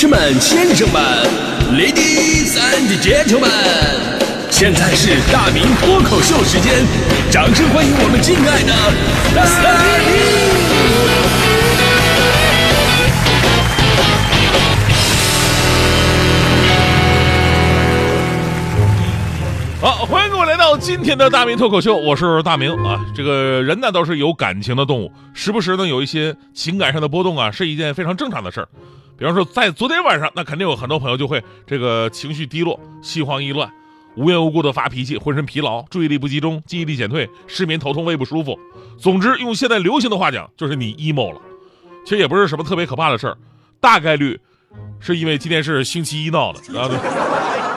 士们、先生们，Ladies and Gentlemen，现在是大明脱口秀时间，掌声欢迎我们敬爱的大明！好，欢迎各位来到今天的大明脱口秀，我是大明啊。这个人呢都是有感情的动物，时不时呢有一些情感上的波动啊，是一件非常正常的事儿。比方说，在昨天晚上，那肯定有很多朋友就会这个情绪低落、心慌意乱，无缘无故的发脾气，浑身疲劳、注意力不集中、记忆力减退、失眠、头痛、胃不舒服。总之，用现在流行的话讲，就是你 emo 了。其实也不是什么特别可怕的事儿，大概率是因为今天是星期一闹的，啊。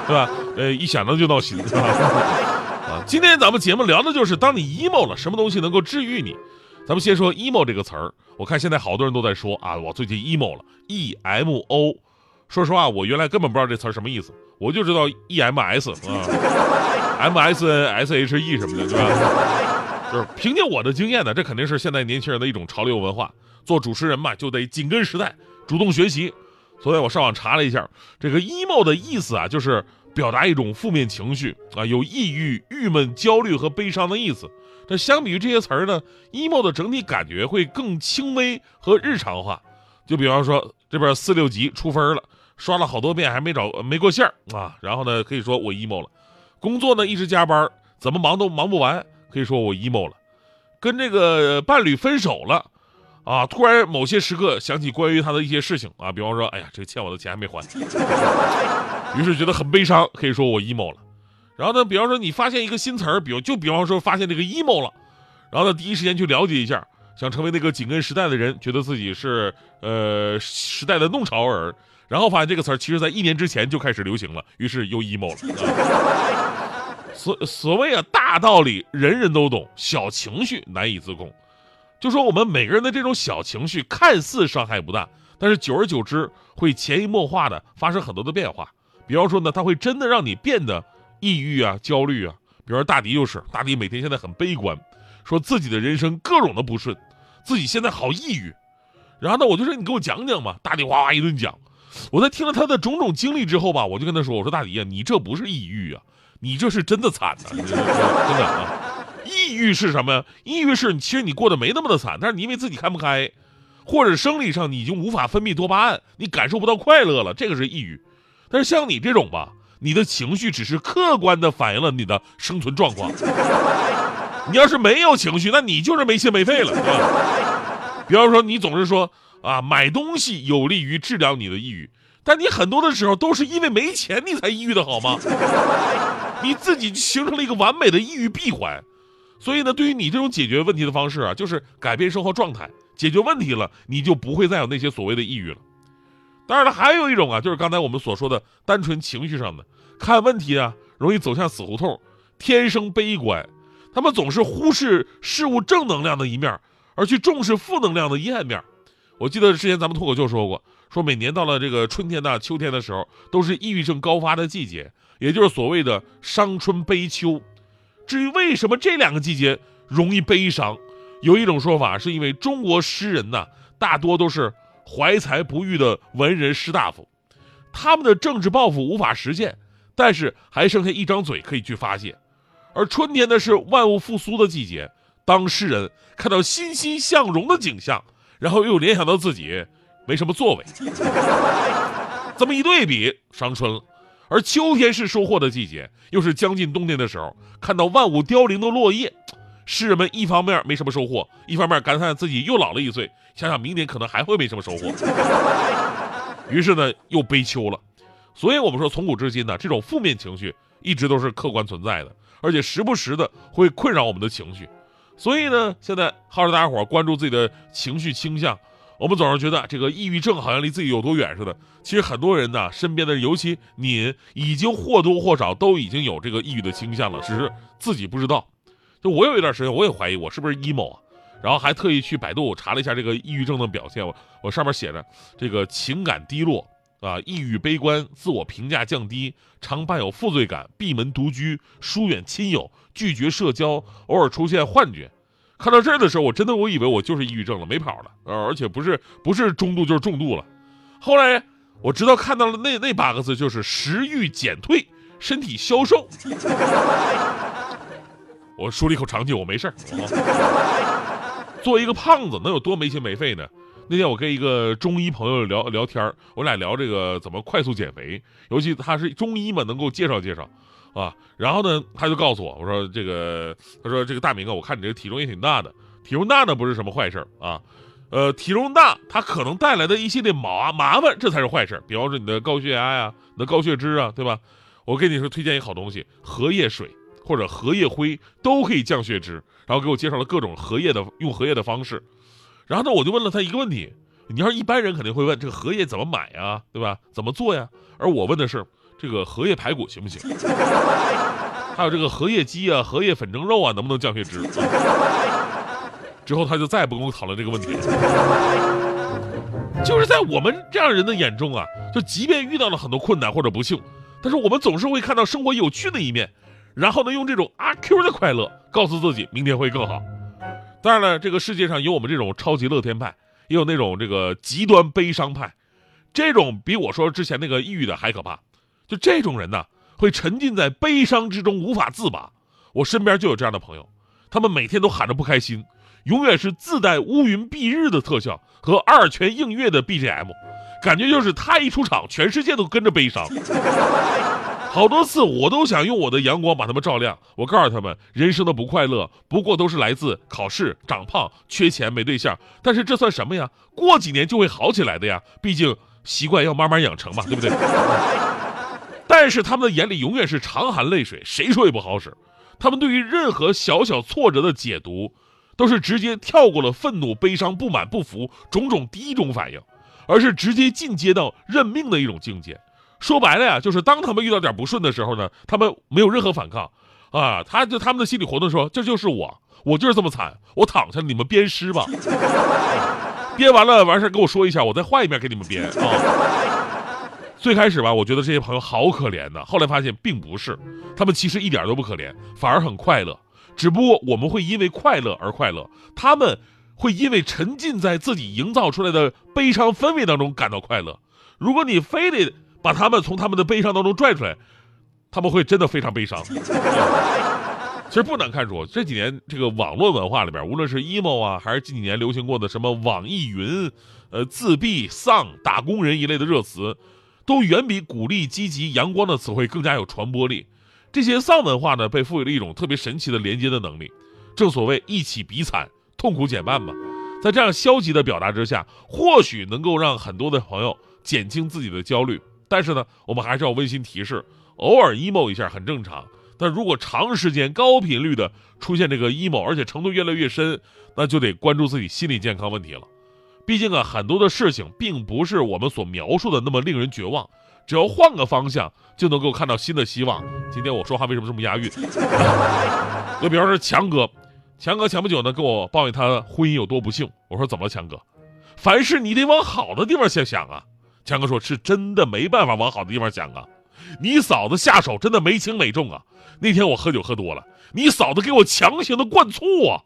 对吧？呃，一想到就闹心，啊，今天咱们节目聊的就是当你 emo 了，什么东西能够治愈你？咱们先说 emo 这个词儿，我看现在好多人都在说啊，我最近 emo 了，e m o。说实话，我原来根本不知道这词儿什么意思，我就知道 e m s 啊，m s n s h e 什么的，对吧？就是凭借我的经验呢，这肯定是现在年轻人的一种潮流文化。做主持人嘛，就得紧跟时代，主动学习。昨天我上网查了一下，这个 emo 的意思啊，就是表达一种负面情绪啊，有抑郁、郁闷、焦虑和悲伤的意思。但相比于这些词儿呢，emo 的整体感觉会更轻微和日常化。就比方说这边四六级出分了，刷了好多遍还没找没过线啊，然后呢可以说我 emo 了。工作呢一直加班，怎么忙都忙不完，可以说我 emo 了。跟这个伴侣分手了。啊！突然某些时刻想起关于他的一些事情啊，比方说，哎呀，这个欠我的钱还没还，于是觉得很悲伤，可以说我 emo 了。然后呢，比方说你发现一个新词儿，比如就比方说发现这个 emo 了，然后呢第一时间去了解一下，想成为那个紧跟时代的人，觉得自己是呃时代的弄潮儿，然后发现这个词儿其实在一年之前就开始流行了，于是又 emo 了。所所谓啊，大道理人人都懂，小情绪难以自控。就说我们每个人的这种小情绪看似伤害不大，但是久而久之会潜移默化的发生很多的变化。比方说呢，它会真的让你变得抑郁啊、焦虑啊。比如说大迪就是，大迪每天现在很悲观，说自己的人生各种的不顺，自己现在好抑郁。然后呢，我就说你给我讲讲嘛。大迪哇哇一顿讲，我在听了他的种种经历之后吧，我就跟他说，我说大迪呀，你这不是抑郁啊，你这是真的惨呐，真的啊。抑郁是什么呀？抑郁是其实你过得没那么的惨，但是你因为自己看不开，或者生理上你已经无法分泌多巴胺，你感受不到快乐了，这个是抑郁。但是像你这种吧，你的情绪只是客观的反映了你的生存状况。你要是没有情绪，那你就是没心没肺了，对吧？比方说你总是说啊，买东西有利于治疗你的抑郁，但你很多的时候都是因为没钱你才抑郁的好吗？你自己形成了一个完美的抑郁闭环。所以呢，对于你这种解决问题的方式啊，就是改变生活状态，解决问题了，你就不会再有那些所谓的抑郁了。当然了，还有一种啊，就是刚才我们所说的单纯情绪上的看问题啊，容易走向死胡同，天生悲观，他们总是忽视事物正能量的一面，而去重视负能量的阴暗面。我记得之前咱们脱口秀说过，说每年到了这个春天呐、秋天的时候，都是抑郁症高发的季节，也就是所谓的伤春悲秋。至于为什么这两个季节容易悲伤，有一种说法是因为中国诗人呐，大多都是怀才不遇的文人士大夫，他们的政治抱负无法实现，但是还剩下一张嘴可以去发泄。而春天呢是万物复苏的季节，当诗人看到欣欣向荣的景象，然后又联想到自己没什么作为，这么一对比，伤春了。而秋天是收获的季节，又是将近冬天的时候，看到万物凋零的落叶，诗人们一方面没什么收获，一方面感叹自己又老了一岁，想想明年可能还会没什么收获，于是呢又悲秋了。所以我们说，从古至今呢，这种负面情绪一直都是客观存在的，而且时不时的会困扰我们的情绪。所以呢，现在号召大家伙关注自己的情绪倾向。我们总是觉得这个抑郁症好像离自己有多远似的，其实很多人呢，身边的尤其你已经或多或少都已经有这个抑郁的倾向了，只是自己不知道。就我有一段时间，我也怀疑我是不是 emo 啊，然后还特意去百度查了一下这个抑郁症的表现，我我上面写着这个情感低落啊，抑郁悲观，自我评价降低，常伴有负罪感，闭门独居，疏远亲友，拒绝社交，偶尔出现幻觉。看到这儿的时候，我真的我以为我就是抑郁症了，没跑了，呃，而且不是不是中度就是重度了。后来我直到看到了那那八个字，就是食欲减退，身体消瘦。我舒了一口长气，我没事儿。作为一个胖子，能有多没心没肺呢？那天我跟一个中医朋友聊聊天儿我俩聊这个怎么快速减肥，尤其他是中医嘛，能够介绍介绍啊。然后呢，他就告诉我，我说这个，他说这个大明啊，我看你这个体重也挺大的，体重大呢不是什么坏事儿啊。呃，体重大，它可能带来的一系列麻麻烦，这才是坏事儿。比方说你的高血压呀，你的高血脂啊，对吧？我跟你说推荐一个好东西，荷叶水或者荷叶灰都可以降血脂。然后给我介绍了各种荷叶的用荷叶的方式。然后呢，我就问了他一个问题：你要是一般人肯定会问这个荷叶怎么买呀，对吧？怎么做呀？而我问的是这个荷叶排骨行不行？还有这个荷叶鸡啊、荷叶粉蒸肉啊，能不能降血脂？之后他就再也不跟我讨论这个问题了。就是在我们这样人的眼中啊，就即便遇到了很多困难或者不幸，但是我们总是会看到生活有趣的一面，然后呢，用这种阿 Q 的快乐告诉自己明天会更好。当然了，这个世界上有我们这种超级乐天派，也有那种这个极端悲伤派，这种比我说之前那个抑郁的还可怕。就这种人呢，会沉浸在悲伤之中无法自拔。我身边就有这样的朋友，他们每天都喊着不开心。永远是自带乌云蔽日的特效和二泉映月的 BGM，感觉就是他一出场，全世界都跟着悲伤。好多次我都想用我的阳光把他们照亮。我告诉他们，人生的不快乐不过都是来自考试、长胖、缺钱、没对象。但是这算什么呀？过几年就会好起来的呀。毕竟习惯要慢慢养成嘛，对不对？但是他们的眼里永远是常含泪水，谁说也不好使。他们对于任何小小挫折的解读。都是直接跳过了愤怒、悲伤、不满、不服种种第一种反应，而是直接进阶到认命的一种境界。说白了呀，就是当他们遇到点不顺的时候呢，他们没有任何反抗，啊，他就他们的心理活动说，这就是我，我就是这么惨，我躺下，你们编诗吧，编完了完事儿跟我说一下，我再换一遍给你们编啊。最开始吧，我觉得这些朋友好可怜呐，后来发现并不是，他们其实一点都不可怜，反而很快乐。只不过我们会因为快乐而快乐，他们会因为沉浸在自己营造出来的悲伤氛围当中感到快乐。如果你非得把他们从他们的悲伤当中拽出来，他们会真的非常悲伤。其实不难看出，这几年这个网络文化里边，无论是 emo 啊，还是近几年流行过的什么网易云、呃自闭、丧、打工人一类的热词，都远比鼓励、积极、阳光的词汇更加有传播力。这些丧文化呢，被赋予了一种特别神奇的连接的能力。正所谓一起比惨，痛苦减半嘛。在这样消极的表达之下，或许能够让很多的朋友减轻自己的焦虑。但是呢，我们还是要温馨提示：偶尔 emo 一下很正常。但如果长时间高频率的出现这个 emo，而且程度越来越深，那就得关注自己心理健康问题了。毕竟啊，很多的事情并不是我们所描述的那么令人绝望。只要换个方向，就能够看到新的希望。今天我说话为什么这么押韵？就比方说强哥，强哥前不久呢跟我抱怨他婚姻有多不幸。我说怎么了，强哥？凡事你得往好的地方先想啊。强哥说是真的没办法往好的地方想啊。你嫂子下手真的没轻没重啊。那天我喝酒喝多了，你嫂子给我强行的灌醋啊。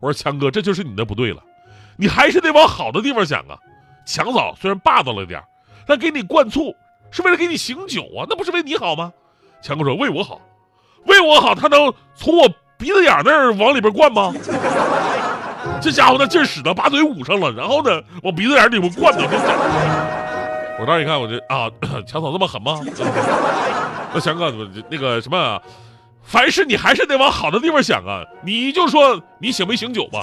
我说强哥，这就是你的不对了，你还是得往好的地方想啊。强嫂虽然霸道了点但给你灌醋。是为了给你醒酒啊，那不是为你好吗？强哥说为我好，为我好，他能从我鼻子眼那儿往里边灌吗？这家伙那劲使的，把嘴捂上了，然后呢，往鼻子眼里边灌呢。我当时一看，我就啊，强嫂这么狠吗？那强哥，那个什么，凡事你还是得往好的地方想啊。你就说你醒没醒酒吧。